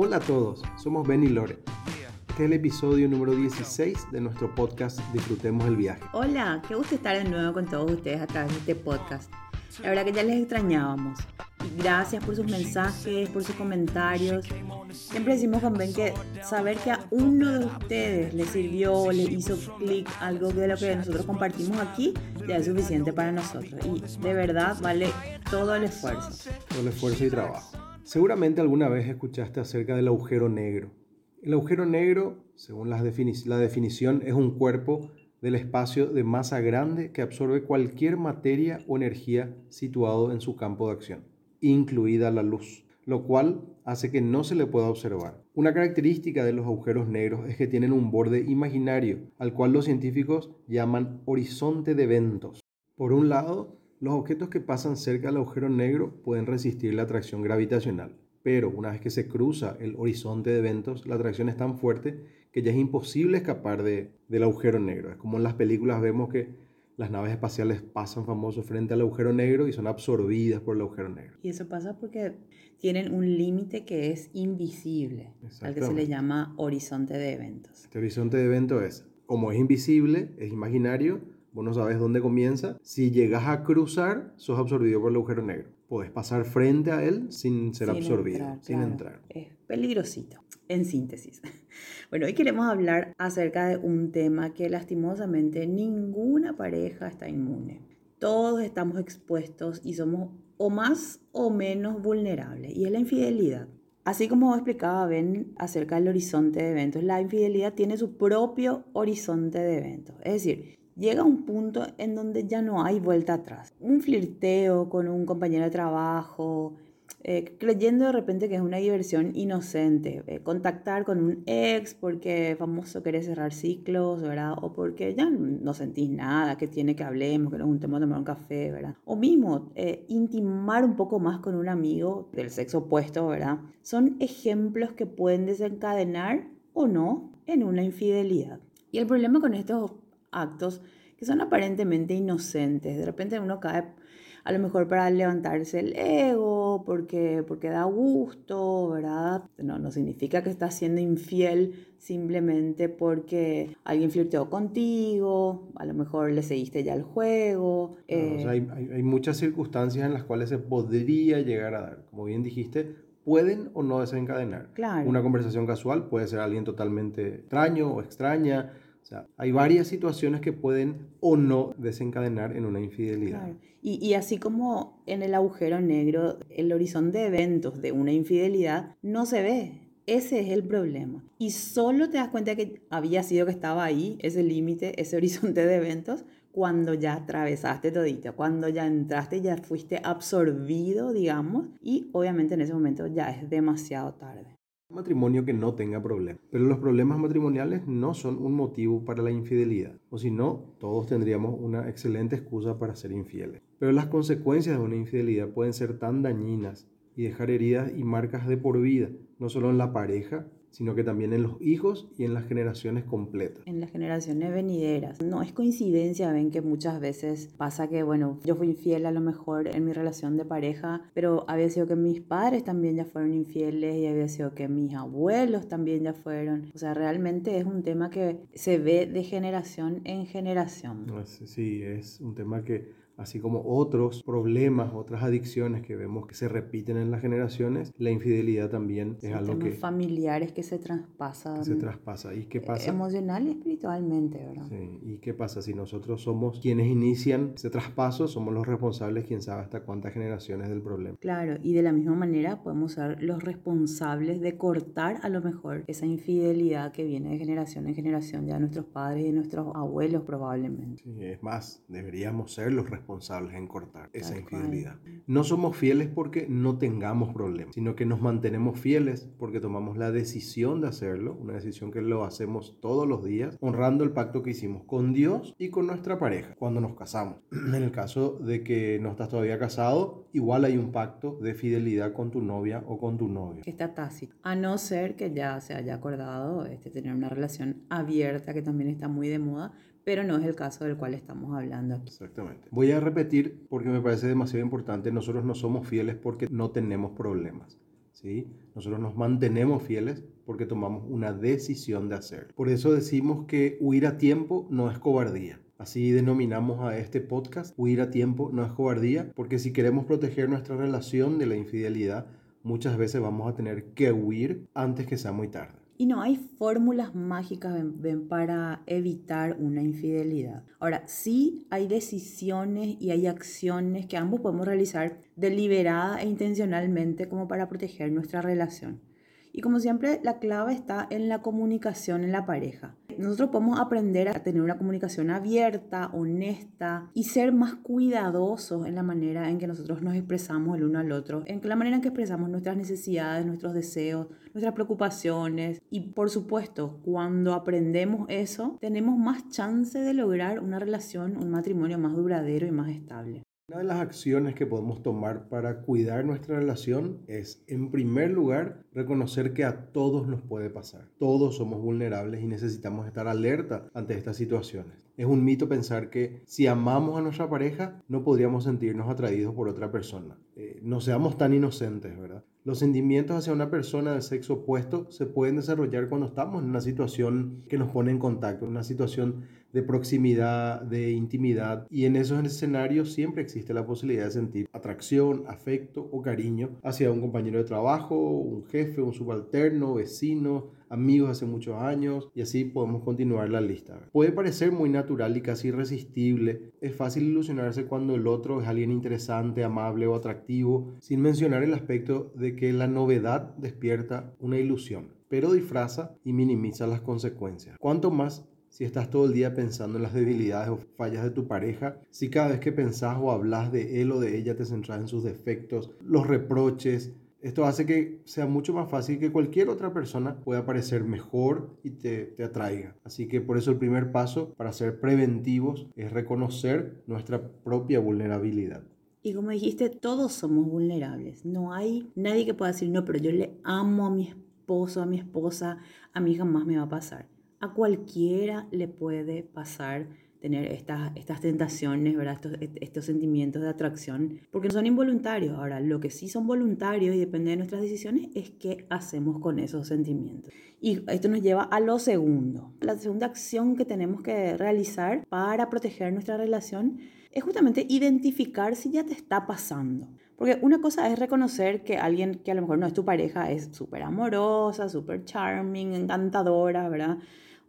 Hola a todos, somos Ben y Lore. Este es el episodio número 16 de nuestro podcast Disfrutemos el viaje. Hola, qué gusto estar de nuevo con todos ustedes a través de este podcast. La verdad que ya les extrañábamos. Y gracias por sus mensajes, por sus comentarios. Siempre decimos con Ben que saber que a uno de ustedes le sirvió, le hizo clic algo de lo que nosotros compartimos aquí, ya es suficiente para nosotros. Y de verdad vale todo el esfuerzo. Todo el esfuerzo y trabajo. Seguramente alguna vez escuchaste acerca del agujero negro. El agujero negro, según la definición, es un cuerpo del espacio de masa grande que absorbe cualquier materia o energía situado en su campo de acción, incluida la luz, lo cual hace que no se le pueda observar. Una característica de los agujeros negros es que tienen un borde imaginario, al cual los científicos llaman horizonte de eventos. Por un lado, los objetos que pasan cerca del agujero negro pueden resistir la atracción gravitacional, pero una vez que se cruza el horizonte de eventos, la atracción es tan fuerte que ya es imposible escapar de, del agujero negro. Es como en las películas vemos que las naves espaciales pasan famosos frente al agujero negro y son absorbidas por el agujero negro. Y eso pasa porque tienen un límite que es invisible, al que se le llama horizonte de eventos. Este horizonte de eventos es, como es invisible, es imaginario, vos no sabes dónde comienza, si llegas a cruzar, sos absorbido por el agujero negro. Puedes pasar frente a él sin ser absorbido, sin entrar. Es peligrosito, en síntesis. Bueno, hoy queremos hablar acerca de un tema que lastimosamente ninguna pareja está inmune. Todos estamos expuestos y somos o más o menos vulnerables, y es la infidelidad. Así como explicaba Ben acerca del horizonte de eventos, la infidelidad tiene su propio horizonte de eventos. Es decir, llega un punto en donde ya no hay vuelta atrás. Un flirteo con un compañero de trabajo, eh, creyendo de repente que es una diversión inocente, eh, contactar con un ex porque famoso quiere cerrar ciclos, ¿verdad? O porque ya no sentís nada, que tiene que hablemos, que nos juntemos a tomar un café, ¿verdad? O mismo, eh, intimar un poco más con un amigo del sexo opuesto, ¿verdad? Son ejemplos que pueden desencadenar o no en una infidelidad. Y el problema con estos actos que son aparentemente inocentes, de repente uno cae a lo mejor para levantarse el ego, porque, porque da gusto, ¿verdad? No, no significa que estás siendo infiel simplemente porque alguien flirteó contigo, a lo mejor le seguiste ya el juego. Eh, hay, hay, muchas circunstancias en las cuales se podría llegar a dar. Como bien dijiste, pueden o no desencadenar. Claro. Una conversación casual puede ser alguien totalmente extraño o extraña hay varias situaciones que pueden o no desencadenar en una infidelidad. Y, y, así como en el agujero negro, el horizonte de eventos de una infidelidad no se ve. Ese es el problema. Y solo te das cuenta que había sido que estaba ahí, ese límite, ese horizonte de eventos, cuando ya atravesaste todito, cuando ya entraste, ya fuiste absorbido, digamos, y obviamente en ese momento ya es demasiado tarde matrimonio que no tenga problemas. Pero los problemas matrimoniales no son un motivo para la infidelidad, o si no, todos tendríamos una excelente excusa para ser infieles. Pero las consecuencias de una infidelidad pueden ser tan dañinas y dejar heridas y marcas de por vida, no solo en la pareja, sino que también en los hijos y en las generaciones completas. En las generaciones venideras. No es coincidencia, ven que muchas veces pasa que, bueno, yo fui infiel a lo mejor en mi relación de pareja, pero había sido que mis padres también ya fueron infieles y había sido que mis abuelos también ya fueron. O sea, realmente es un tema que se ve de generación en generación. Sí, es un tema que así como otros problemas, otras adicciones que vemos que se repiten en las generaciones, la infidelidad también es algo que... familiares que se traspasan. se traspasa. ¿Y qué pasa? Emocional y espiritualmente, ¿verdad? Sí. ¿Y qué pasa si nosotros somos quienes inician ese traspaso, somos los responsables, quién sabe hasta cuántas generaciones del problema? Claro, y de la misma manera podemos ser los responsables de cortar a lo mejor esa infidelidad que viene de generación en generación ya de nuestros padres y de nuestros abuelos probablemente. Sí, es más, deberíamos ser los responsables responsables en cortar esa infidelidad. No somos fieles porque no tengamos problemas, sino que nos mantenemos fieles porque tomamos la decisión de hacerlo, una decisión que lo hacemos todos los días, honrando el pacto que hicimos con Dios y con nuestra pareja cuando nos casamos. En el caso de que no estás todavía casado, igual hay un pacto de fidelidad con tu novia o con tu novio. Que está tácito. A no ser que ya se haya acordado este, tener una relación abierta, que también está muy de moda, pero no es el caso del cual estamos hablando aquí. Exactamente. Voy a repetir porque me parece demasiado importante, nosotros no somos fieles porque no tenemos problemas ¿sí? Nosotros nos mantenemos fieles porque tomamos una decisión de hacer. Por eso decimos que huir a tiempo no es cobardía. Así denominamos a este podcast, huir a tiempo no es cobardía, porque si queremos proteger nuestra relación de la infidelidad, muchas veces vamos a tener que huir antes que sea muy tarde. Y no hay fórmulas mágicas para evitar una infidelidad. Ahora, sí hay decisiones y hay acciones que ambos podemos realizar deliberada e intencionalmente como para proteger nuestra relación. Y como siempre, la clave está en la comunicación en la pareja. Nosotros podemos aprender a tener una comunicación abierta, honesta y ser más cuidadosos en la manera en que nosotros nos expresamos el uno al otro, en la manera en que expresamos nuestras necesidades, nuestros deseos, nuestras preocupaciones. Y por supuesto, cuando aprendemos eso, tenemos más chance de lograr una relación, un matrimonio más duradero y más estable. Una de las acciones que podemos tomar para cuidar nuestra relación es, en primer lugar, reconocer que a todos nos puede pasar. Todos somos vulnerables y necesitamos estar alerta ante estas situaciones. Es un mito pensar que si amamos a nuestra pareja, no podríamos sentirnos atraídos por otra persona. Eh, no seamos tan inocentes, ¿verdad? Los sentimientos hacia una persona del sexo opuesto se pueden desarrollar cuando estamos en una situación que nos pone en contacto, una situación de proximidad, de intimidad. Y en esos escenarios siempre existe la posibilidad de sentir atracción, afecto o cariño hacia un compañero de trabajo, un jefe, un subalterno, vecino, amigos hace muchos años y así podemos continuar la lista. Puede parecer muy natural y casi irresistible. Es fácil ilusionarse cuando el otro es alguien interesante, amable o atractivo, sin mencionar el aspecto de que la novedad despierta una ilusión, pero disfraza y minimiza las consecuencias. Cuanto más si estás todo el día pensando en las debilidades o fallas de tu pareja, si cada vez que pensás o hablas de él o de ella te centras en sus defectos, los reproches, esto hace que sea mucho más fácil que cualquier otra persona pueda parecer mejor y te, te, atraiga. Así que por eso el primer paso para ser preventivos es reconocer nuestra propia vulnerabilidad. Y como dijiste, todos somos vulnerables. No hay nadie que pueda decir, no, pero yo le amo a mi esposo, a mi esposa, a mí jamás me va a pasar a cualquiera le puede pasar tener estas, estas tentaciones, ¿verdad? Estos, estos sentimientos de atracción, porque no son involuntarios. Ahora, lo que sí son voluntarios y depende de nuestras decisiones es qué hacemos con esos sentimientos. Y esto nos lleva a lo segundo. La segunda acción que tenemos que realizar para proteger nuestra relación es justamente identificar si ya te está pasando. Porque una cosa es reconocer que alguien que a lo mejor no es tu pareja es súper amorosa, súper charming, encantadora, ¿verdad?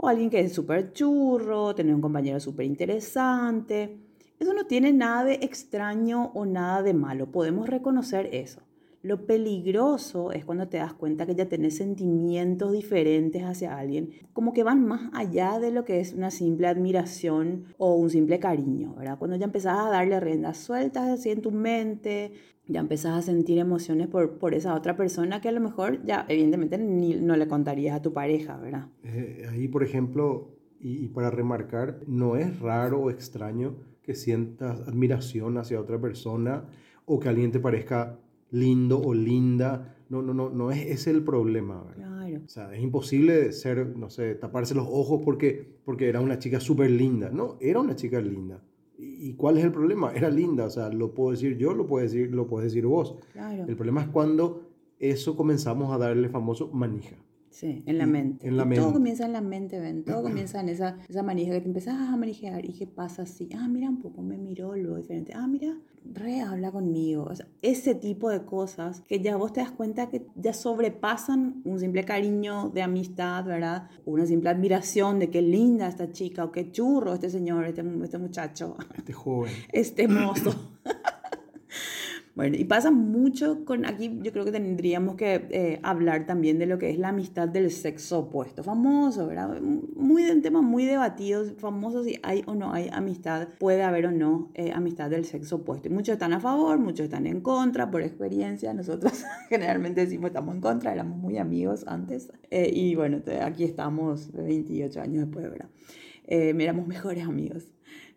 O alguien que es súper churro, tener un compañero súper interesante. Eso no tiene nada de extraño o nada de malo, podemos reconocer eso. Lo peligroso es cuando te das cuenta que ya tenés sentimientos diferentes hacia alguien, como que van más allá de lo que es una simple admiración o un simple cariño, ¿verdad? Cuando ya empezás a darle riendas sueltas así en tu mente, ya empezás a sentir emociones por, por esa otra persona que a lo mejor ya evidentemente ni, no le contarías a tu pareja, ¿verdad? Eh, ahí, por ejemplo, y, y, para remarcar, no es raro o extraño que sientas admiración hacia otra persona o que alguien te parezca lindo o linda. No, no, no, no es ese el problema. ¿verdad? Claro. O sea, es imposible ser, no sé, taparse los ojos porque, porque era una chica súper linda. No, era una chica linda. ¿Y cuál es el problema? Era linda, o sea, lo puedo decir yo, lo puedes decir, lo puedes decir vos. El problema es cuando eso comenzamos a darle famoso manija. Sí, en la mente. En la mente. Todo comienza en la mente, ven. Todo comienza en esa, esa manija que te empiezas a manijear y qué pasa así. Ah, mira, un poco me miró lo diferente. Ah, mira, re habla conmigo. O sea, ese tipo de cosas que ya vos te das cuenta que ya sobrepasan un simple cariño de amistad, ¿verdad? Una simple admiración de qué linda esta chica o qué churro este señor, este, este muchacho. Este joven. Este mozo. Bueno, y pasa mucho con aquí, yo creo que tendríamos que eh, hablar también de lo que es la amistad del sexo opuesto, famoso, ¿verdad? Muy un tema muy debatido, famoso si hay o no hay amistad, puede haber o no eh, amistad del sexo opuesto. Y muchos están a favor, muchos están en contra, por experiencia, nosotros generalmente decimos estamos en contra, éramos muy amigos antes, eh, y bueno, aquí estamos 28 años después, ¿verdad? éramos mejores amigos.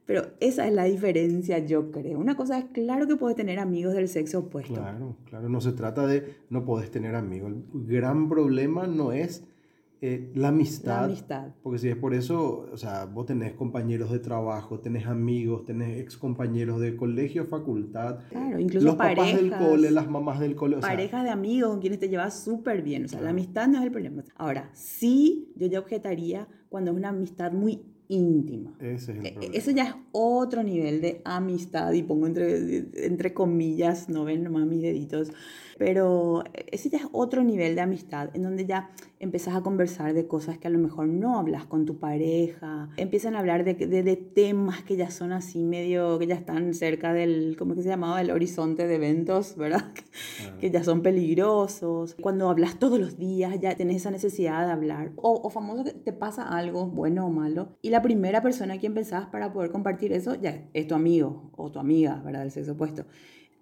Pero esa es la diferencia, yo creo. Una cosa es, claro que puedes tener amigos del sexo opuesto. Claro, claro, no se trata de no puedes tener amigos. El gran problema no es eh, la amistad. La amistad. Porque si es por eso, o sea, vos tenés compañeros de trabajo, tenés amigos, tenés ex compañeros de colegio, facultad. Claro, incluso los parejas. papás del cole, las mamás del cole. O sea, parejas de amigos con quienes te llevas súper bien. O sea, la Claro. amistad no es el problema. Ahora, sí, yo ya objetaría cuando es una amistad muy íntima. ese es el E- problema. Eso ya es otro nivel de amistad, y pongo entre, entre comillas, no ven nomás mis deditos, pero ese ya es otro nivel de amistad, en donde ya empezás a conversar de cosas que a lo mejor no hablas con tu pareja, empiezan a hablar de, de, de temas que ya son así medio, que ya están cerca del, ¿cómo es que se llamaba? El horizonte de eventos, ¿verdad? Claro. que ya son peligrosos. Cuando hablas todos los días, ya tenés esa necesidad de hablar. O, o famoso que te pasa algo, bueno o malo, y la primera persona a quien pensás para poder compartir eso ya es tu amigo o tu amiga, ¿verdad? Del sexo opuesto.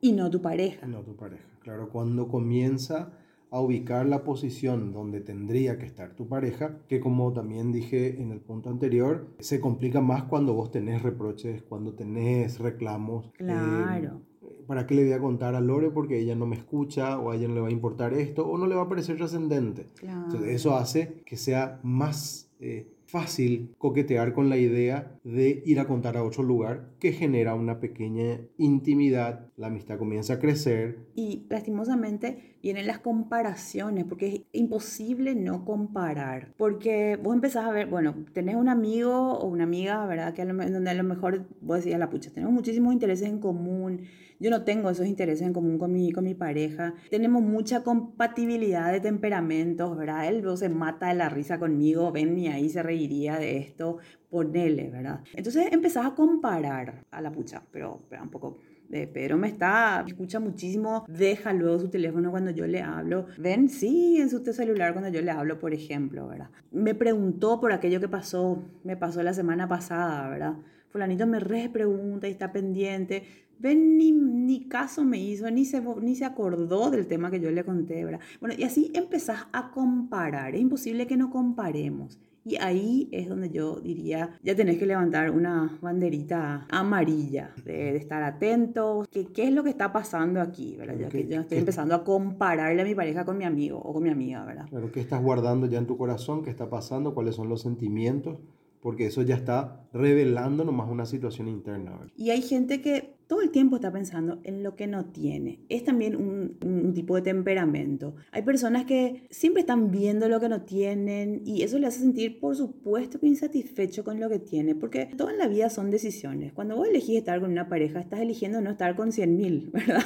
Y no tu pareja. No tu pareja. Claro, cuando comienza a ubicar la posición donde tendría que estar tu pareja, que como también dije en el punto anterior, se complica más cuando vos tenés reproches, cuando tenés reclamos. eh, Claro. ¿Para qué le voy a contar a Lore porque ella no me escucha o a ella no le va a importar esto o no le va a parecer trascendente? Claro. Entonces, eso hace que sea más eh, fácil coquetear con la idea de ir a contar a otro lugar que genera una pequeña intimidad, la amistad comienza a crecer. Y lastimosamente vienen las comparaciones, porque es imposible no comparar. Porque vos empezás a ver, bueno, tenés un amigo o una amiga, ¿verdad? Que a lo, donde a lo mejor vos decías, la pucha, tenemos muchísimos intereses en común. Yo no tengo esos intereses en común con mi, con mi pareja. Tenemos mucha compatibilidad de temperamentos, ¿verdad? Él se mata de la risa conmigo, ven y ahí se reiría de esto, ponele, ¿verdad? Entonces empezás a comparar a la pucha, pero, pero un poco de Pedro me está, escucha muchísimo, deja luego su teléfono cuando yo le hablo. Ven, sí, en su celular cuando yo le hablo, por ejemplo, ¿verdad? Me preguntó por aquello que pasó, me pasó la semana pasada, ¿verdad? Fulanito me re pregunta y está pendiente. Ven, ni, ni caso me hizo, ni se, ni se acordó del tema que yo le conté, ¿verdad? Bueno, y así empezás a comparar. Es imposible que no comparemos. Y ahí es donde yo diría, ya tenés que levantar una banderita amarilla, de, de estar atentos, que qué es lo que está pasando aquí, ¿verdad? Ya que Que- yo estoy que- empezando a compararle a mi pareja con mi amigo o con mi amiga, ¿verdad? Claro, ¿qué estás guardando ya en tu corazón? ¿Qué está pasando? ¿Cuáles son los sentimientos? Porque eso ya está revelando nomás una situación interna. ¿verdad? Y hay gente que todo el tiempo está pensando en lo que no tiene. Es también un, un tipo de temperamento. Hay personas que siempre están viendo lo que no tienen y eso le hace sentir, por supuesto, que insatisfecho con lo que tiene, porque todo en la vida son decisiones. Cuando vos elegís estar con una pareja, estás eligiendo no estar con 100 mil, ¿verdad?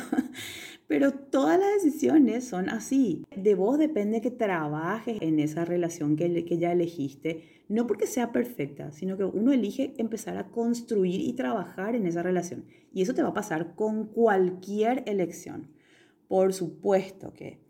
Pero todas las decisiones son así. De vos depende que trabajes en esa relación que, que ya elegiste, no porque sea perfecta, sino que uno elige empezar a construir y trabajar en esa relación. Y eso te va a pasar con cualquier elección. Por supuesto que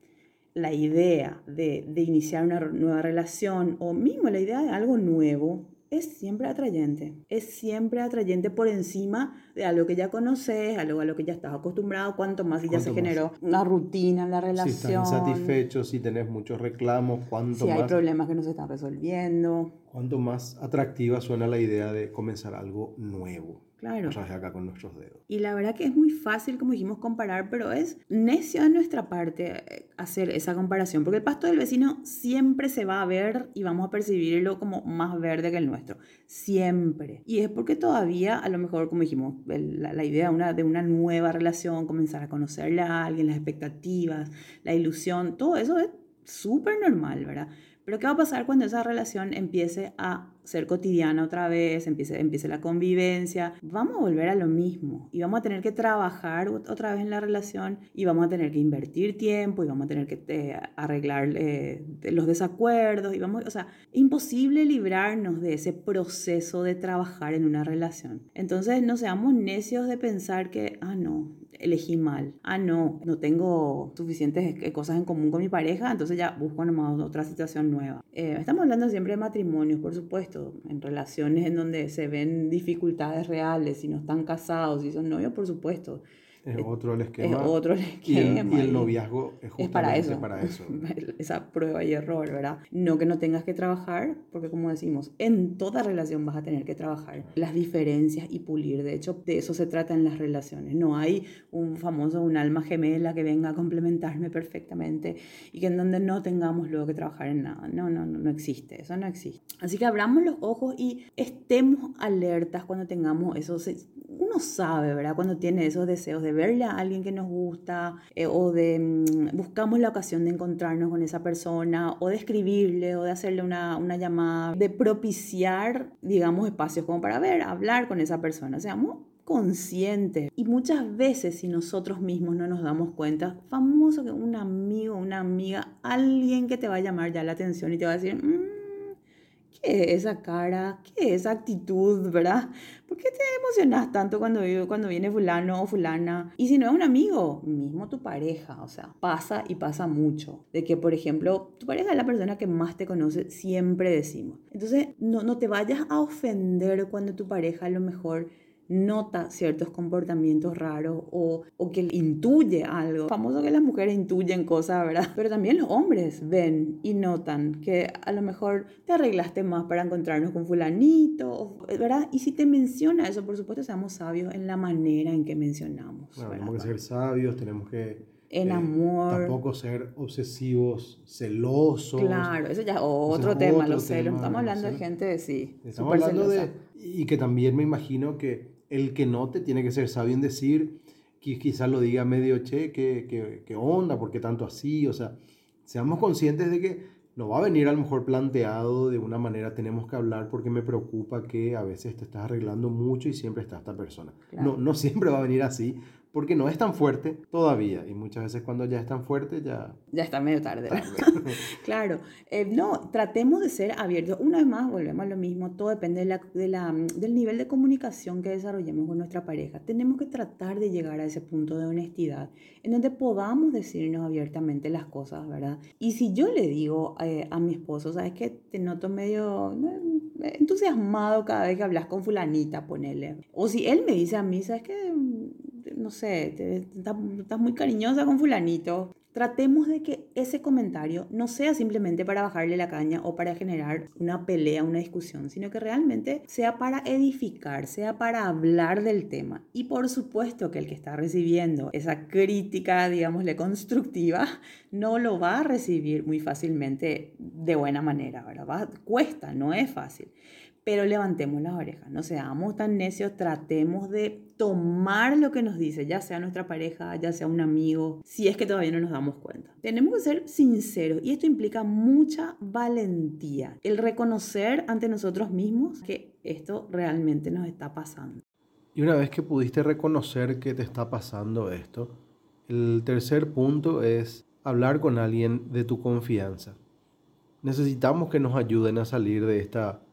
la idea de, de iniciar una nueva relación o mismo la idea de algo nuevo es siempre atrayente. Es siempre atrayente por encima de algo que ya conoces, algo a lo que ya estás acostumbrado, cuanto más si ya se Cuanto más. generó una rutina en la Si relación. estás insatisfecho, si tenés muchos reclamos, cuánto si hay más, problemas que no se están resolviendo. cuánto más atractiva suena la idea de comenzar algo nuevo. Claro. Otra vez acá con nuestros dedos. Y la verdad que es muy fácil, como dijimos, comparar, pero es necio de nuestra parte eh, hacer esa comparación, porque el pasto del vecino siempre se va a ver y vamos a percibirlo como más verde que el nuestro. Siempre. Y es porque todavía, a lo mejor, como dijimos, la, la idea de una, de una nueva relación, comenzar a conocerle a alguien, las expectativas, la ilusión, todo eso es súper normal, ¿verdad? Pero ¿qué va a pasar cuando esa relación empiece a ser cotidiana otra vez, empiece, empiece la convivencia? Vamos a volver a lo mismo y vamos a tener que trabajar ot- otra vez en la relación y vamos a tener que invertir tiempo y vamos a tener que eh, arreglar eh, los desacuerdos y vamos, o sea, imposible librarnos de ese proceso de trabajar en una relación. Entonces no seamos necios de pensar que, ah, no, elegí mal. Ah, no, no tengo suficientes eh, cosas en común con mi pareja, entonces ya busco nomás otra situación nueva. Eh, estamos hablando siempre de matrimonios, por supuesto, en relaciones en donde se ven dificultades reales, si no están casados, si son novios, por supuesto. Es otro el esquema. Es otro el esquema. Y el, y el noviazgo es justamente para eso. para eso. Esa prueba y error, ¿verdad? No que no tengas que trabajar, porque como decimos, en toda relación vas a tener que trabajar las diferencias y pulir. De hecho, de eso se trata en las relaciones. No hay un famoso, un alma gemela que venga a complementarme perfectamente y que en donde no tengamos luego que trabajar en nada. No, no, no, no existe. Eso no existe. Así que abramos los ojos y estemos alertas cuando tengamos esos uno sabe, ¿verdad? Cuando tiene esos deseos de verle a alguien que nos gusta eh, o de mm, buscamos la ocasión de encontrarnos con esa persona o de escribirle o de hacerle una, una llamada, de propiciar, digamos, espacios como para ver, hablar con esa persona. Seamos conscientes. Y muchas veces si nosotros mismos no nos damos cuenta, famoso que un amigo, una amiga, alguien que te va a llamar ya la atención y te va a decir, mm, ¿qué es esa cara? ¿Qué es esa actitud, verdad? ¿Por qué te emocionas tanto cuando, cuando viene fulano o fulana? Y si no es un amigo, mismo tu pareja, o sea, pasa y pasa mucho. De que, por ejemplo, tu pareja es la persona que más te conoce, siempre decimos. Entonces, no, no te vayas a ofender cuando tu pareja a lo mejor nota ciertos comportamientos raros o, o, que intuye algo. Famoso que las mujeres intuyen cosas, ¿verdad? Pero también los hombres ven y notan que a lo mejor te arreglaste más para encontrarnos con fulanito, ¿verdad? Y si te menciona eso, por supuesto, seamos sabios en la manera en que mencionamos. tenemos que ser sabios, tenemos que en eh, amor. Tampoco ser obsesivos, celosos. Claro, eso ya es otro tema, los celos. Estamos hablando de gente de sí. Estamos hablando de. Y que también me imagino que el que note tiene que ser sabio en decir, que quizás lo diga medio, che, ¿qué, onda? ¿Por qué tanto así? O sea, seamos conscientes de que no va a venir a lo mejor planteado de una manera, tenemos que hablar porque me preocupa que a veces te estás arreglando mucho y siempre está esta persona. No, no siempre va a venir así, porque no es tan fuerte todavía. Y muchas veces cuando ya es tan fuerte, ya... Ya está medio tarde. claro. Eh, no, tratemos de ser abiertos. Una vez más, volvemos a lo mismo. Todo depende de la, de la, del nivel de comunicación que desarrollemos con nuestra pareja. Tenemos que tratar de llegar a ese punto de honestidad en donde podamos decirnos abiertamente las cosas, ¿verdad? Y si yo le digo eh, a mi esposo, ¿sabes qué? Te noto medio entusiasmado cada vez que hablas con fulanita, ponele. O si él me dice a mí, ¿sabes qué? No sé, estás muy cariñosa con fulanito. Tratemos de que ese comentario no sea simplemente para bajarle la caña o para generar una pelea, una discusión, sino que realmente sea para edificar, sea para hablar del tema. Y por supuesto que el que está recibiendo esa crítica, digámosle, constructiva, no lo va a recibir muy fácilmente de buena manera, ¿verdad? cuesta, no es fácil pero levantemos las orejas, no seamos tan necios, tratemos de tomar lo que nos dice, ya sea nuestra pareja, ya sea un amigo, si es que todavía no nos damos cuenta. Tenemos que ser sinceros y esto implica mucha valentía, el reconocer ante nosotros mismos que esto realmente nos está pasando. Y una vez que pudiste reconocer que te está pasando esto, el tercer punto es hablar con alguien de tu confianza. Necesitamos que nos ayuden a salir de esta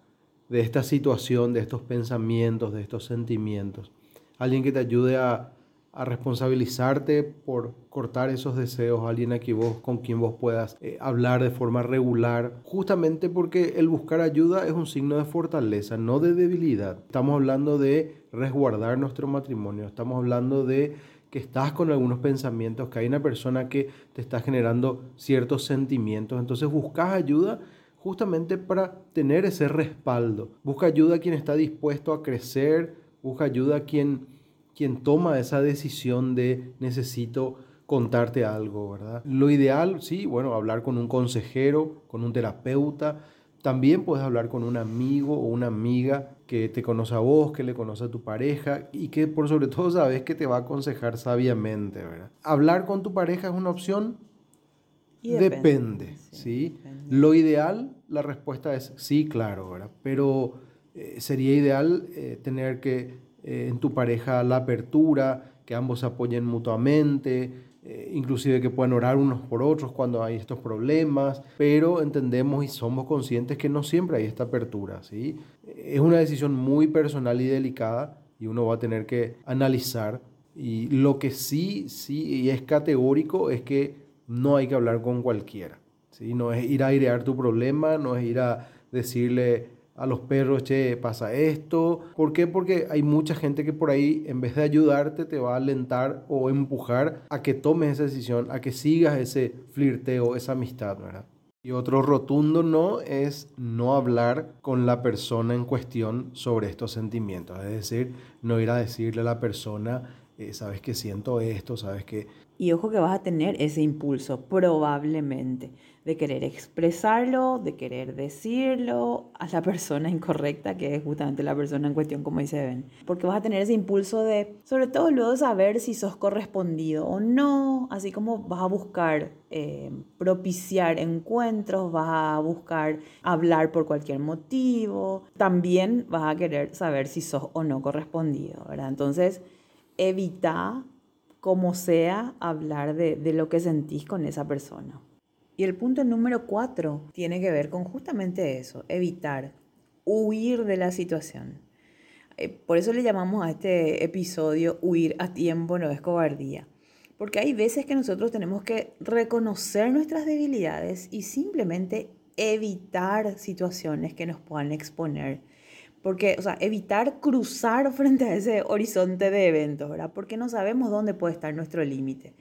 de esta situación, de estos pensamientos, de estos sentimientos. Alguien que te ayude a, responsabilizarte por cortar esos deseos, alguien aquí vos, con quien vos puedas eh, hablar de forma regular, justamente porque el buscar ayuda es un signo de fortaleza, no de debilidad. Estamos hablando de resguardar nuestro matrimonio, estamos hablando de que estás con algunos pensamientos, que hay una persona que te está generando ciertos sentimientos, entonces buscas ayuda justamente para tener ese respaldo. Busca ayuda a quien está dispuesto a crecer, busca ayuda a quien, quien toma esa decisión de necesito contarte algo, ¿verdad? Lo ideal, sí, bueno, hablar con un consejero, con un terapeuta, también puedes hablar con un amigo o una amiga que te conoce a vos, que le conoce a tu pareja y que por sobre todo sabes que te va a aconsejar sabiamente, ¿verdad? Hablar con tu pareja es una opción, depende, ¿sí? Lo ideal, la respuesta es sí, claro, ¿verdad? Pero eh, sería ideal eh, tener que eh, en tu pareja la apertura, que ambos apoyen mutuamente, inclusive que puedan orar unos por otros cuando hay estos problemas, pero entendemos y somos conscientes que no siempre hay esta apertura, ¿sí? Es una decisión muy personal y delicada y uno va a tener que analizar y lo que sí, sí, y es categórico es que no hay que hablar con cualquiera. ¿Sí? No es ir a airear tu problema, no es ir a decirle a los perros, che, pasa esto. ¿Por qué? Porque hay mucha gente que por ahí, en vez de ayudarte, te va a alentar o empujar a que tomes esa decisión, a que sigas ese flirteo, esa amistad, ¿verdad? Y otro rotundo no es no hablar con la persona en cuestión sobre estos sentimientos. Es decir, no ir a decirle a la persona, eh, sabes que siento esto, sabes que... Y ojo que vas a tener ese impulso, probablemente de querer expresarlo, de querer decirlo a la persona incorrecta, que es justamente la persona en cuestión, como dice Ben. Porque vas a tener ese impulso de, sobre todo luego, saber si sos correspondido o no, así como vas a buscar eh, propiciar encuentros, vas a buscar hablar por cualquier motivo, también vas a querer saber si sos o no correspondido, ¿verdad? Entonces, evita como sea hablar de, de lo que sentís con esa persona. Y el punto número cuatro tiene que ver con justamente eso, evitar, huir de la situación. Eh, por eso le llamamos a este episodio huir a tiempo no es cobardía. Porque hay veces que nosotros tenemos que reconocer nuestras debilidades y simplemente evitar situaciones que nos puedan exponer. Porque, o sea, evitar cruzar frente a ese horizonte de eventos, ¿verdad? Porque no sabemos dónde puede estar nuestro límite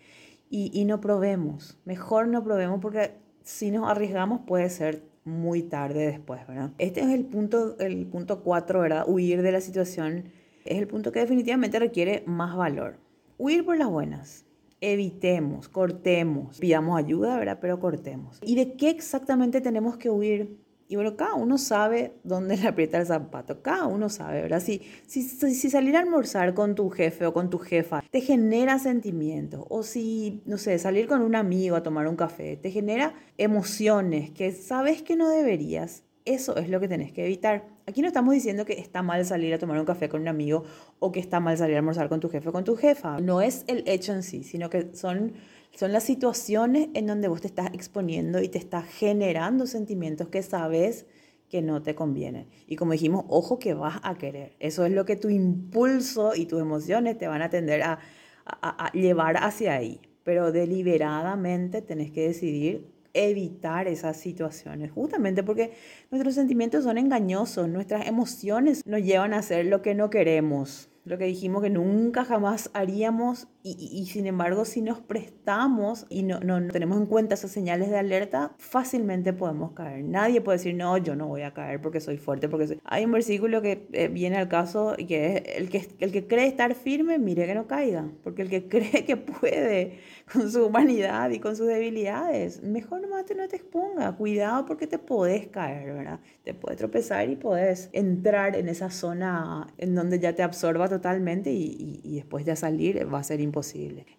y, no probemos. Mejor no probemos porque si nos arriesgamos puede ser muy tarde después, ¿verdad? Este es el punto, el punto cuatro, ¿verdad? Huir de la situación es el punto que definitivamente requiere más valor. Huir por las buenas. Evitemos, cortemos, pidamos ayuda, ¿verdad? Pero cortemos. ¿Y de qué exactamente tenemos que huir? Y bueno, cada uno sabe dónde le aprieta el zapato, cada uno sabe, ¿verdad? Si, si, salir a almorzar con tu jefe o con tu jefa te genera sentimientos, o si, no sé, salir con un amigo a tomar un café te genera emociones que sabes que no deberías, eso es lo que tenés que evitar. Aquí no estamos diciendo que está mal salir a tomar un café con un amigo o que está mal salir a almorzar con tu jefe o con tu jefa. No es el hecho en sí, sino que son son las situaciones en donde vos te estás exponiendo y te estás generando sentimientos que sabes que no te convienen. Y como dijimos, ojo que vas a querer. Eso es lo que tu impulso y tus emociones te van a tender a, a, llevar hacia ahí. Pero deliberadamente tenés que decidir evitar esas situaciones, justamente porque nuestros sentimientos son engañosos, nuestras emociones nos llevan a hacer lo que no queremos lo que dijimos que nunca jamás haríamos y, sin embargo si nos prestamos y no, no, tenemos en cuenta esas señales de alerta, fácilmente podemos caer. Nadie puede decir, no, yo no voy a caer porque soy fuerte, porque Hay un versículo que eh, viene al caso y que es el que, el que cree estar firme, mire que no caiga, porque el que cree que puede con su humanidad y con sus debilidades, mejor nomás te no te exponga, cuidado porque te podés caer, ¿verdad? Te puedes tropezar y podés entrar en esa zona en donde ya te absorba totalmente y, y, después de salir va a ser imposible.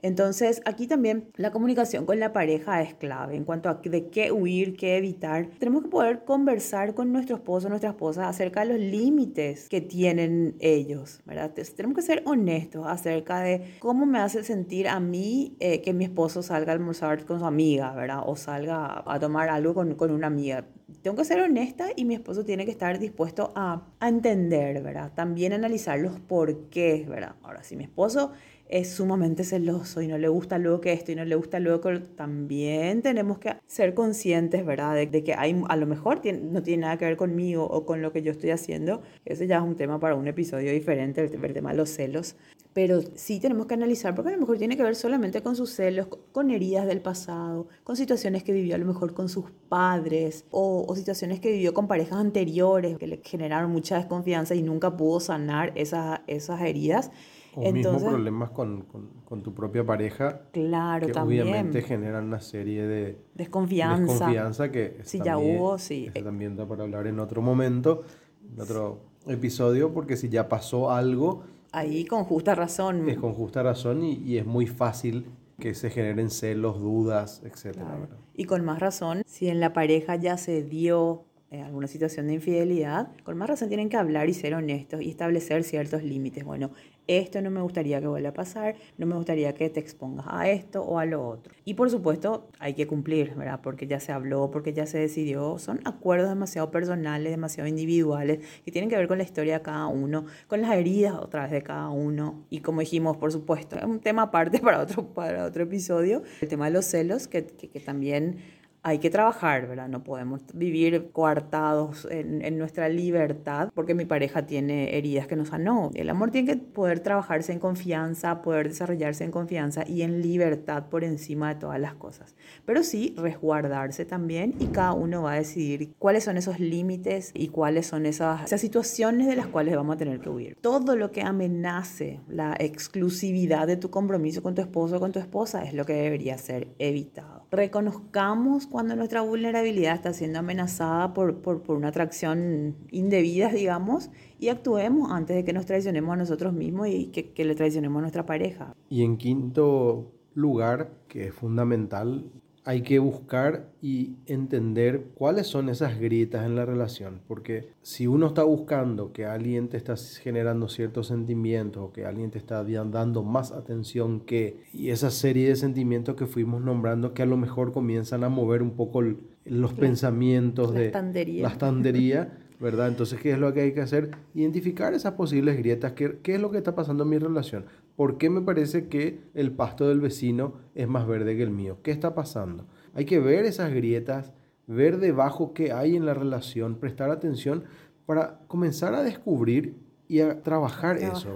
Entonces, aquí también la comunicación con la pareja es clave en cuanto a de qué huir, qué evitar. Tenemos que poder conversar con nuestro esposo, nuestra esposa acerca de los límites que tienen ellos, ¿verdad? tenemos que ser honestos acerca de cómo me hace sentir a mí eh, que mi esposo salga a almorzar con su amiga, ¿verdad? O salga a tomar algo con, con una amiga tengo que ser honesta y mi esposo tiene que estar dispuesto a, a entender, ¿verdad? También analizar los porqués, ¿verdad? Ahora, si mi esposo es sumamente celoso y no le gusta luego que esto y no le gusta luego que también tenemos que ser conscientes, ¿verdad? De, que hay, a lo mejor no tiene nada que ver conmigo o con lo que yo estoy haciendo. Ese ya es un tema para un episodio diferente, el, el tema de los celos. Pero sí tenemos que analizar, porque a lo mejor tiene que ver solamente con sus celos, con heridas del pasado, con situaciones que vivió a lo mejor con sus padres o, o situaciones que vivió con parejas anteriores que le generaron mucha desconfianza y nunca pudo sanar esas, esas heridas. O mismo problemas con, con, tu propia pareja. Claro, que obviamente generan una serie de desconfianza. Desconfianza que sí, ya hubo, sí. también da para hablar en otro momento, en otro episodio, porque si ya pasó algo. Ahí con justa razón. Es con justa razón y, y es muy fácil que se generen celos, dudas, etc. Y con más razón, si en la pareja ya se dio en alguna situación de infidelidad, con más razón tienen que hablar y ser honestos y establecer ciertos límites. Bueno, esto no me gustaría que vuelva a pasar, no me gustaría que te expongas a esto o a lo otro. Y por supuesto hay que cumplir, ¿verdad? Porque ya se habló, porque ya se decidió. Son acuerdos demasiado personales, demasiado individuales, que tienen que ver con la historia de cada uno, con las heridas otra vez de cada uno. Y como dijimos, por supuesto, es un tema aparte para otro, para otro episodio, el tema de los celos, que, que, que también hay que trabajar, ¿verdad? No podemos vivir coartados en, en, nuestra libertad porque mi pareja tiene heridas que nos sanó. El amor tiene que poder trabajarse en confianza, poder desarrollarse en confianza y en libertad por encima de todas las cosas. Pero sí, resguardarse también y cada uno va a decidir cuáles son esos límites y cuáles son esas, esas situaciones de las cuales vamos a tener que huir. Todo lo que amenace la exclusividad de tu compromiso con tu esposo o con tu esposa es lo que debería ser evitado. Reconozcamos cuando nuestra vulnerabilidad está siendo amenazada por, por, una atracción indebida, digamos, y actuemos antes de que nos traicionemos a nosotros mismos y que le traicionemos a nuestra pareja. Y en quinto lugar, que es fundamental, hay que buscar y entender cuáles son esas grietas en la relación, porque si uno está buscando que alguien te está generando ciertos sentimientos o que alguien te está dando más atención que, y esa serie de sentimientos que fuimos nombrando que a lo mejor comienzan a mover un poco los pensamientos de la estandería, ¿verdad? Entonces, ¿qué es lo que hay que hacer? Identificar esas posibles grietas, ¿qué, qué es lo que está pasando en mi relación? ¿Por qué me parece que el pasto del vecino es más verde que el mío? ¿Qué está pasando? Hay que ver esas grietas, ver debajo qué hay en la relación, prestar atención para comenzar a descubrir y a trabajar, eso, eso.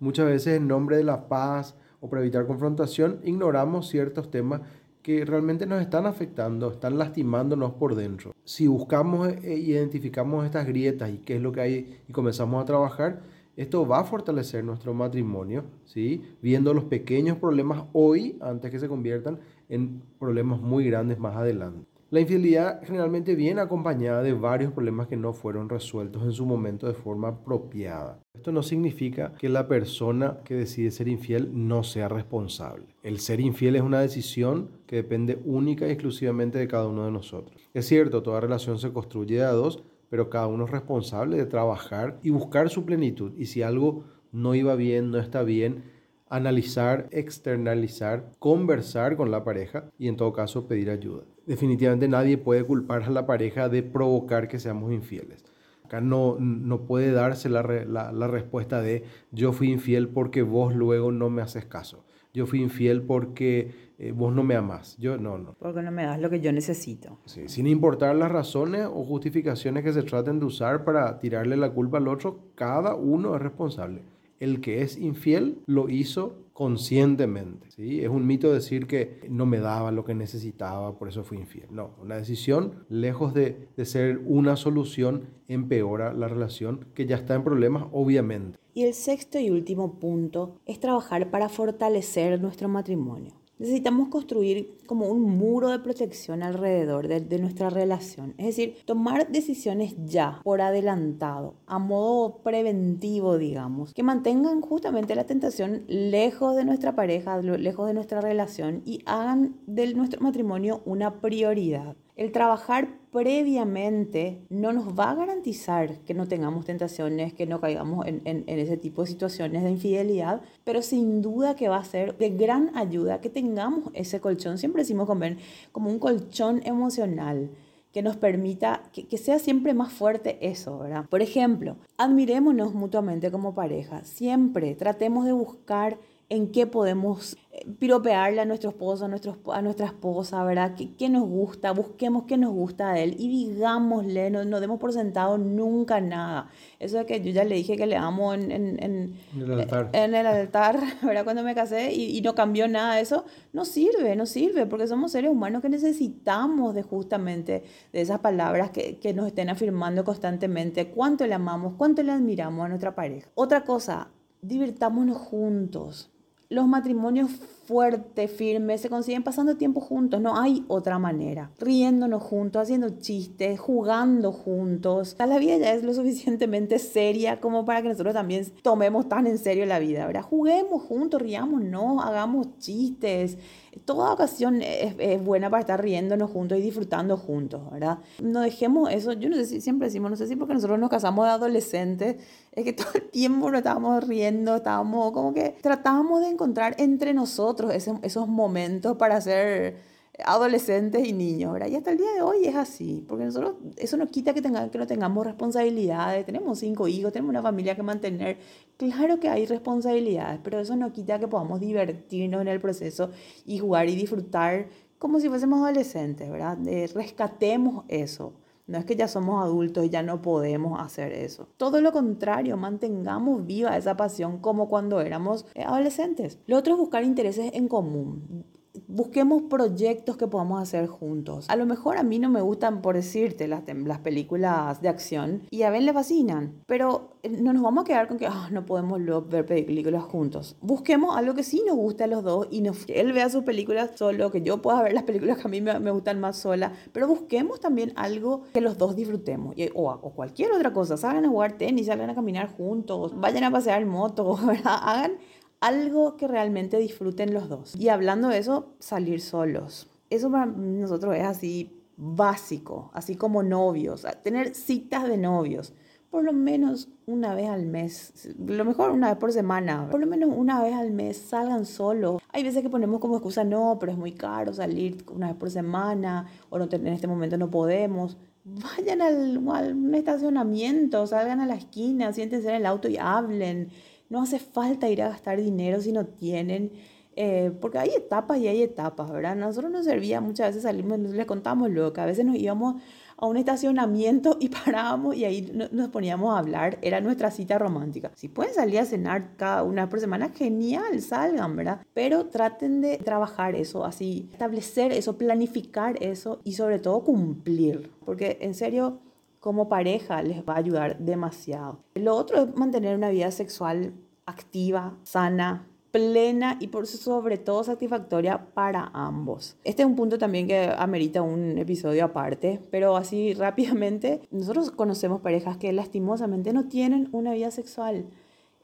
Muchas veces en nombre de la paz o para evitar confrontación ignoramos ciertos temas que realmente nos están afectando, están lastimándonos por dentro. Si buscamos e identificamos estas grietas y qué es lo que hay y comenzamos a trabajar, esto va a fortalecer nuestro matrimonio, ¿sí? viendo los pequeños problemas hoy antes que se conviertan en problemas muy grandes más adelante. La infidelidad generalmente viene acompañada de varios problemas que no fueron resueltos en su momento de forma apropiada. Esto no significa que la persona que decide ser infiel no sea responsable. El ser infiel es una decisión que depende única y exclusivamente de cada uno de nosotros. Es cierto, toda relación se construye a dos, pero cada uno es responsable de trabajar y buscar su plenitud. Y si algo no iba bien, no está bien, analizar, externalizar, conversar con la pareja y en todo caso pedir ayuda. Definitivamente nadie puede culpar a la pareja de provocar que seamos infieles. Acá no, no puede darse la, la, la respuesta de yo fui infiel porque vos luego no me haces caso yo fui infiel porque eh, vos no me amás. Yo no, no. Porque no me das lo que yo necesito. Sí, sin importar las razones o justificaciones que se traten de usar para tirarle la culpa al otro, cada uno es responsable. El que es infiel lo hizo conscientemente. ¿sí? Es un mito decir que no me daba lo que necesitaba, por eso fui infiel. No, una decisión, lejos de, de ser una solución, empeora la relación que ya está en problemas, obviamente. Y el sexto y último punto es trabajar para fortalecer nuestro matrimonio. Necesitamos construir como un muro de protección alrededor de, de, nuestra relación. Es decir, tomar decisiones ya, por adelantado, a modo preventivo, digamos, que mantengan justamente la tentación lejos de nuestra pareja, lejos de nuestra relación y hagan de nuestro matrimonio una prioridad. El trabajar previamente no nos va a garantizar que no tengamos tentaciones, que no caigamos en, en, ese tipo de situaciones de infidelidad, pero sin duda que va a ser de gran ayuda que tengamos ese colchón, siempre decimos comer, como un colchón emocional que nos permita que, que, sea siempre más fuerte eso, ¿verdad? Por ejemplo, admirémonos mutuamente como pareja, siempre tratemos de buscar en qué podemos eh, piropearle a nuestro esposo, a, nuestro, a nuestra esposa, ¿verdad? ¿Qué, ¿Qué, nos gusta? Busquemos qué nos gusta de él y digámosle, no, no demos por sentado nunca nada. Eso de que yo ya le dije que le amo en, en, en, el, altar. en el altar, ¿verdad? Cuando me casé y, y, no cambió nada de eso, no sirve, no sirve, porque somos seres humanos que necesitamos de justamente de esas palabras que, que nos estén afirmando constantemente cuánto le amamos, cuánto le admiramos a nuestra pareja. Otra cosa, divirtámonos juntos los matrimonios fuertes, firmes, se consiguen pasando tiempo juntos, no hay otra manera. Riéndonos juntos, haciendo chistes, jugando juntos. La vida ya es lo suficientemente seria como para que nosotros también tomemos tan en serio la vida, ¿verdad? Juguemos juntos, riámonos, hagamos chistes. Toda ocasión es, es buena para estar riéndonos juntos y disfrutando juntos, ¿verdad? No dejemos eso, yo no sé si siempre decimos, no sé si porque nosotros nos casamos de adolescentes, es que todo el tiempo nos estábamos riendo, estábamos como que tratábamos de encontrar entre nosotros ese, esos momentos para ser adolescentes y niños, ¿verdad? Y hasta el día de hoy es así, porque nosotros, eso no quita que, tenga, que no tengamos responsabilidades, tenemos cinco hijos, tenemos una familia que mantener, claro que hay responsabilidades, pero eso no quita que podamos divertirnos en el proceso y jugar y disfrutar como si fuésemos adolescentes, ¿verdad? rescatemos eso. No es que ya somos adultos y ya no podemos hacer eso. Todo lo contrario, mantengamos viva esa pasión como cuando éramos eh, adolescentes. Lo otro es buscar intereses en común busquemos proyectos que podamos hacer juntos. A lo mejor a mí no me gustan, por decirte, las, las películas de acción y a Ben le fascinan, pero eh, no nos vamos a quedar con que ah, no podemos ver películas juntos. Busquemos algo que sí nos guste a los dos y nos, que él vea sus películas solo, que yo pueda ver las películas que a mí me, me gustan más sola, pero busquemos también algo que los dos disfrutemos o, o, cualquier otra cosa. Salgan a jugar tenis, salgan a caminar juntos, vayan a pasear moto, ¿verdad? Hagan algo que realmente disfruten los dos. Y hablando de eso, salir solos. Eso para nosotros es así básico, así como novios, tener citas de novios, por lo menos una vez al mes, lo mejor una vez por semana, por lo menos una vez al mes salgan solos. Hay veces que ponemos como excusa, no, pero es muy caro salir una vez por semana, o no, en este momento no podemos. Vayan al, un estacionamiento, salgan a la esquina, siéntense en el auto y hablen no hace falta ir a gastar dinero si no tienen, eh, porque hay etapas y hay etapas, ¿verdad? Nosotros nos servía muchas veces salimos, les contamos luego que a veces nos íbamos a un estacionamiento y parábamos y ahí nos poníamos a hablar, era nuestra cita romántica. Si pueden salir a cenar cada una por semana, genial, salgan, ¿verdad? Pero traten de trabajar eso, así, establecer eso, planificar eso y sobre todo cumplir, porque en serio como pareja les va a ayudar demasiado. Lo otro es mantener una vida sexual activa, sana, plena y por sobre todo satisfactoria para ambos. Este es un punto también que amerita un episodio aparte, pero así rápidamente, nosotros conocemos parejas que lastimosamente no tienen una vida sexual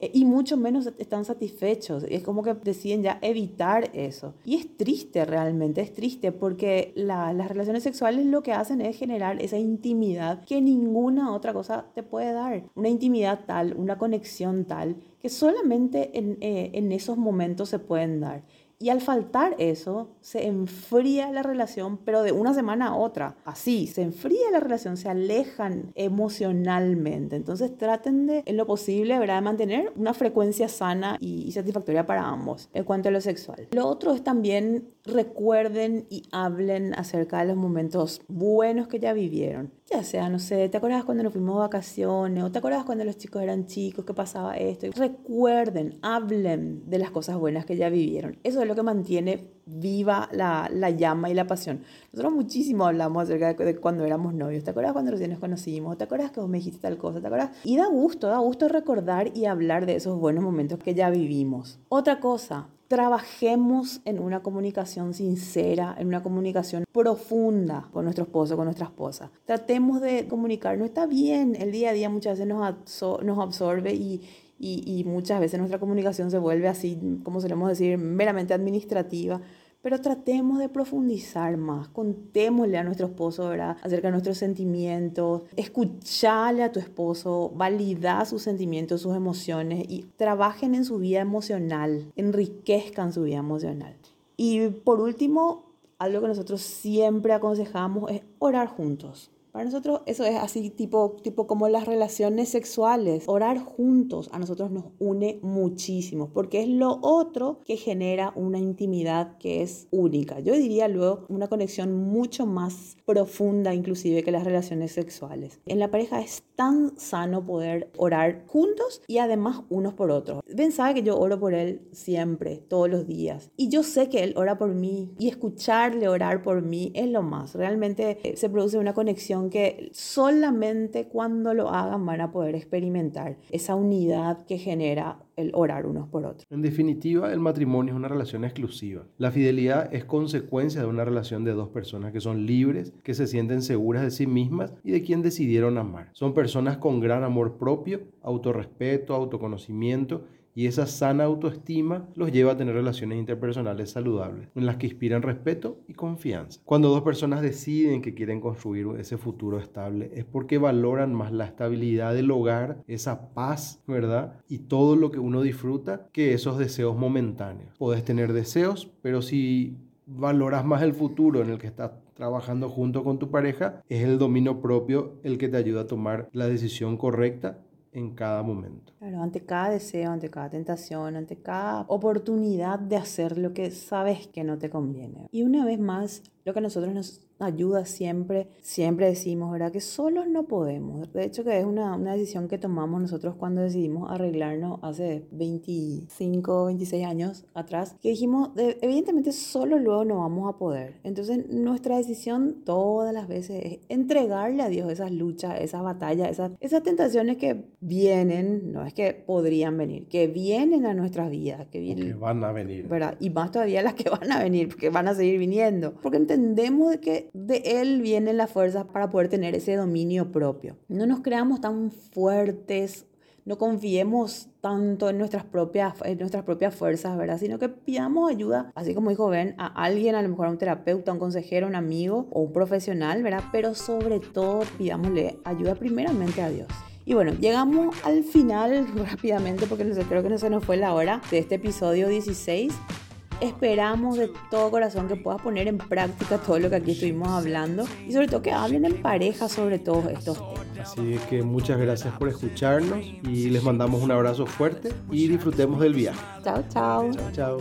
y mucho menos están satisfechos. Es como que deciden ya evitar eso. Y es triste realmente, es triste porque las relaciones sexuales lo que hacen es generar esa intimidad que ninguna otra cosa te puede dar. Una intimidad tal, una conexión tal, que solamente en, eh, en esos momentos se pueden dar. Y al faltar eso, se enfría la relación, pero de una semana a otra. Así, se enfría la relación, se alejan emocionalmente. Entonces traten de, en lo posible, ¿verdad? mantener una frecuencia sana y, satisfactoria para ambos en cuanto a lo sexual. Lo otro es también recuerden y hablen acerca de los momentos buenos que ya vivieron. Ya sea, no sé, ¿te acuerdas cuando nos fuimos de vacaciones? ¿O te acuerdas cuando los chicos eran chicos? ¿Qué pasaba esto? Recuerden, hablen de las cosas buenas que ya vivieron. Eso es lo que mantiene viva la, la llama y la pasión. Nosotros muchísimo hablamos acerca de, cuando éramos novios. ¿Te acuerdas cuando recién nos conocimos? ¿Te acuerdas que vos me dijiste tal cosa? ¿Te acuerdas? Y da gusto, da gusto recordar y hablar de esos buenos momentos que ya vivimos. Otra cosa, trabajemos en una comunicación sincera, en una comunicación profunda con nuestro esposo, con nuestra esposa. Tratemos de comunicar, no está bien, el día a día muchas veces nos, nos absorbe y, y, y muchas veces nuestra comunicación se vuelve así, como solemos decir, meramente administrativa pero tratemos de profundizar más, contémosle a nuestro esposo ¿verdad? acerca de nuestros sentimientos, escuchale a tu esposo, valida sus sentimientos, sus emociones y trabajen en su vida emocional, enriquezcan su vida emocional. Y por último, algo que nosotros siempre aconsejamos es orar juntos. Para nosotros eso es así tipo, tipo como las relaciones sexuales. Orar juntos a nosotros nos une muchísimo porque es lo otro que genera una intimidad que es única. Yo diría luego una conexión mucho más profunda inclusive que las relaciones sexuales. En la pareja es tan sano poder orar juntos y además unos por otros. Ben sabe que yo oro por él siempre, todos los días. Y yo sé que él ora por mí y escucharle orar por mí es lo más. Realmente eh, se produce una conexión que solamente cuando lo hagan van a poder experimentar esa unidad que genera el orar unos por otros. En definitiva, el matrimonio es una relación exclusiva. La fidelidad es consecuencia de una relación de dos personas que son libres, que se sienten seguras de sí mismas y de quien decidieron amar. Son personas con gran amor propio, autorrespeto, autoconocimiento y esa sana autoestima los lleva a tener relaciones interpersonales saludables, en las que inspiran respeto y confianza. Cuando dos personas deciden que quieren construir ese futuro estable, es porque valoran más la estabilidad del hogar, esa paz, ¿verdad? Y todo lo que uno disfruta que esos deseos momentáneos. Puedes tener deseos, pero si valoras más el futuro en el que estás trabajando junto con tu pareja, es el dominio propio el que te ayuda a tomar la decisión correcta en cada momento. Claro, ante cada deseo, ante cada tentación, ante cada oportunidad de hacer lo que sabes que no te conviene. Y una vez más, lo que a nosotros nos ayuda siempre, siempre decimos, ¿verdad? Que solos no podemos. De hecho, que es una, una decisión que tomamos nosotros cuando decidimos arreglarnos hace 25, 26 años atrás, que dijimos, evidentemente solo luego no vamos a poder. Entonces, nuestra decisión todas las veces es entregarle a Dios esas luchas, esas batallas, esas, esas tentaciones que vienen, no es que podrían venir, que vienen a nuestras vidas, que, vienen, que van a venir. ¿verdad? Y más todavía las que van a venir, porque van a seguir viniendo. Porque entendemos de que de Él vienen las fuerzas para poder tener ese dominio propio. No nos creamos tan fuertes, no confiemos tanto en nuestras propias, en nuestras propias fuerzas, ¿verdad? Sino que pidamos ayuda, así como dijo Ben, a alguien, a lo mejor a un terapeuta, un consejero, un amigo o un profesional, ¿verdad? Pero sobre todo pidámosle ayuda primeramente a Dios. Y bueno, llegamos al final rápidamente porque creo que no se nos fue la hora de este episodio 16. Esperamos de todo corazón que puedas poner en práctica todo lo que aquí estuvimos hablando y sobre todo que hablen en pareja sobre todos estos temas. Así que muchas gracias por escucharnos y les mandamos un abrazo fuerte y disfrutemos del viaje. Chao, chao. Chao, chao.